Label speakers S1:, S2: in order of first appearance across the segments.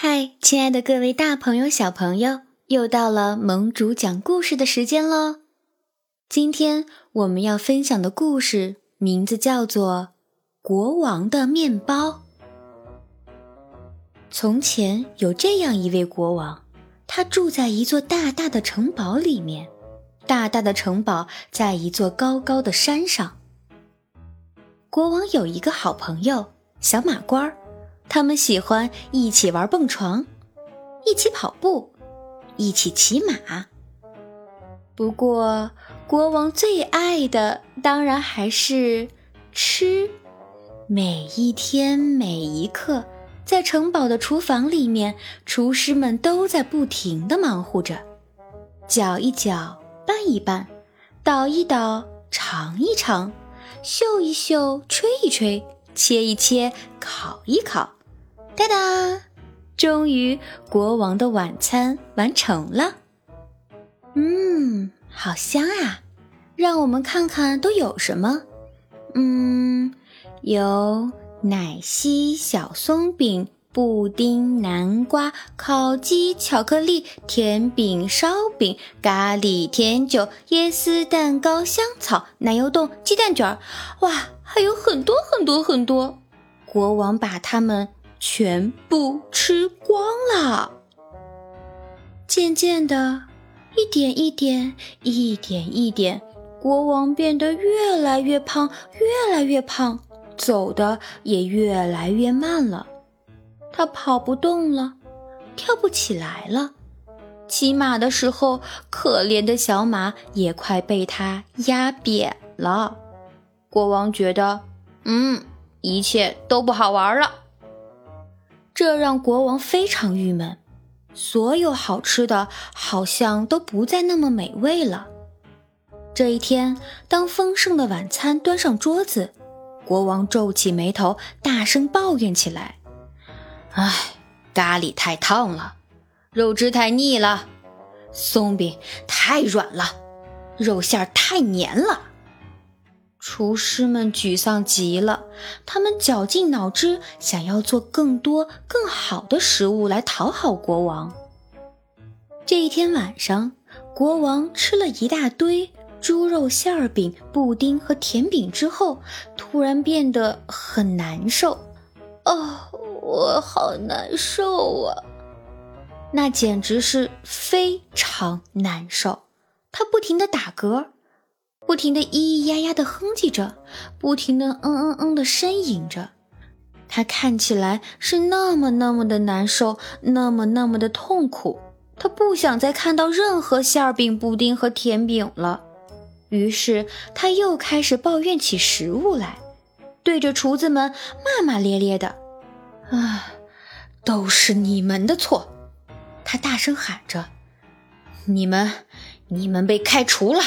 S1: 嗨，亲爱的各位大朋友、小朋友，又到了盟主讲故事的时间喽！今天我们要分享的故事名字叫做《国王的面包》。从前有这样一位国王，他住在一座大大的城堡里面。大大的城堡在一座高高的山上。国王有一个好朋友小马官儿。他们喜欢一起玩蹦床，一起跑步，一起骑马。不过，国王最爱的当然还是吃。每一天每一刻，在城堡的厨房里面，厨师们都在不停的忙活着，搅一搅，拌一拌，捣一捣，尝一尝，嗅一嗅，吹一吹，切一切，烤一烤。哒哒，终于国王的晚餐完成了。嗯，好香啊！让我们看看都有什么。嗯，有奶昔、小松饼、布丁、南瓜、烤鸡、巧克力、甜饼、烧饼、咖喱甜酒、椰丝蛋糕、香草、奶油冻、鸡蛋卷儿。哇，还有很多很多很多！国王把它们。全部吃光了。渐渐的，一点一点，一点一点，国王变得越来越胖，越来越胖，走的也越来越慢了。他跑不动了，跳不起来了。骑马的时候，可怜的小马也快被他压扁了。国王觉得，嗯，一切都不好玩了。这让国王非常郁闷，所有好吃的好像都不再那么美味了。这一天，当丰盛的晚餐端上桌子，国王皱起眉头，大声抱怨起来：“唉，咖喱太烫了，肉汁太腻了，松饼太软了，肉馅太黏了。”厨师们沮丧极了，他们绞尽脑汁，想要做更多、更好的食物来讨好国王。这一天晚上，国王吃了一大堆猪肉馅饼、布丁和甜饼之后，突然变得很难受。哦，我好难受啊！那简直是非常难受，他不停地打嗝。不停的咿咿呀呀的哼唧着，不停的嗯嗯嗯的呻吟着，他看起来是那么那么的难受，那么那么的痛苦。他不想再看到任何馅饼、布丁和甜饼了。于是他又开始抱怨起食物来，对着厨子们骂骂咧咧的：“啊，都是你们的错！”他大声喊着：“你们，你们被开除了！”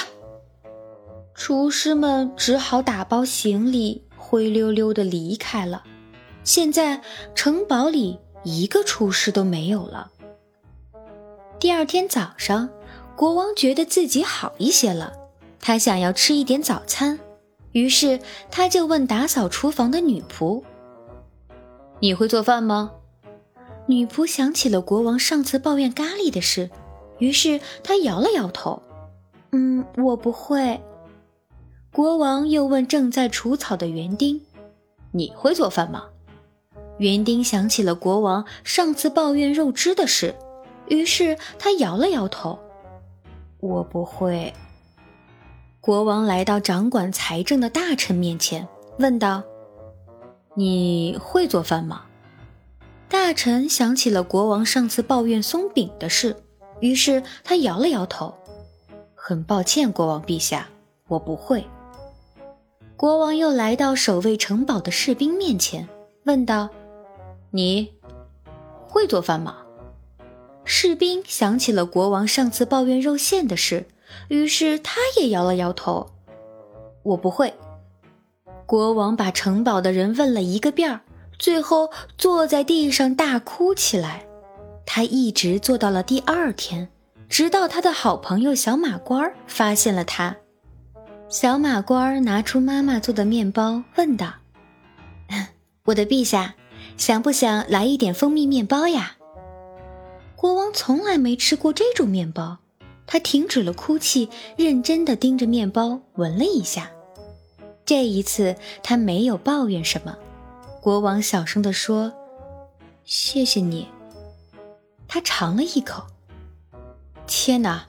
S1: 厨师们只好打包行李，灰溜溜的离开了。现在城堡里一个厨师都没有了。第二天早上，国王觉得自己好一些了，他想要吃一点早餐，于是他就问打扫厨房的女仆：“你会做饭吗？”女仆想起了国王上次抱怨咖喱的事，于是她摇了摇头：“嗯，我不会。”国王又问正在除草的园丁：“你会做饭吗？”园丁想起了国王上次抱怨肉汁的事，于是他摇了摇头：“我不会。”国王来到掌管财政的大臣面前，问道：“你会做饭吗？”大臣想起了国王上次抱怨松饼的事，于是他摇了摇头：“很抱歉，国王陛下，我不会。”国王又来到守卫城堡的士兵面前，问道：“你会做饭吗？”士兵想起了国王上次抱怨肉馅的事，于是他也摇了摇头：“我不会。”国王把城堡的人问了一个遍儿，最后坐在地上大哭起来。他一直坐到了第二天，直到他的好朋友小马官发现了他。小马官拿出妈妈做的面包，问道：“ 我的陛下，想不想来一点蜂蜜面包呀？国王从来没吃过这种面包，他停止了哭泣，认真的盯着面包闻了一下。这一次他没有抱怨什么。国王小声地说：“谢谢你。”他尝了一口，天哪，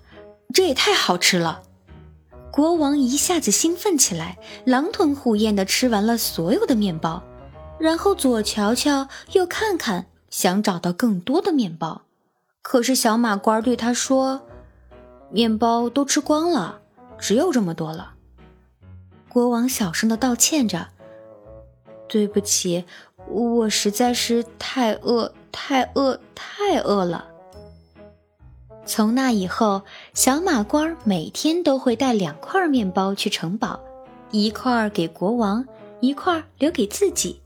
S1: 这也太好吃了！国王一下子兴奋起来，狼吞虎咽地吃完了所有的面包，然后左瞧瞧，右看看，想找到更多的面包。可是小马官对他说：“面包都吃光了，只有这么多了。”国王小声地道歉着。对不起，我实在是太饿，太饿，太饿了。从那以后，小马官每天都会带两块面包去城堡，一块给国王，一块留给自己。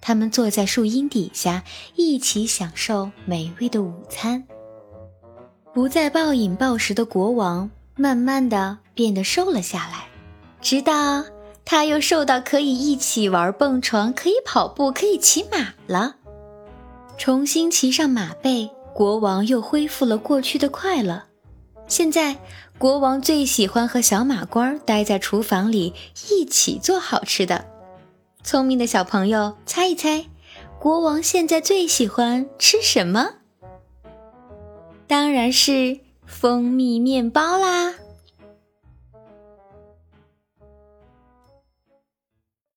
S1: 他们坐在树荫底下，一起享受美味的午餐。不再暴饮暴食的国王，慢慢的变得瘦了下来，直到。他又瘦到可以一起玩蹦床，可以跑步，可以骑马了。重新骑上马背，国王又恢复了过去的快乐。现在，国王最喜欢和小马倌待在厨房里一起做好吃的。聪明的小朋友，猜一猜，国王现在最喜欢吃什么？当然是蜂蜜面包啦！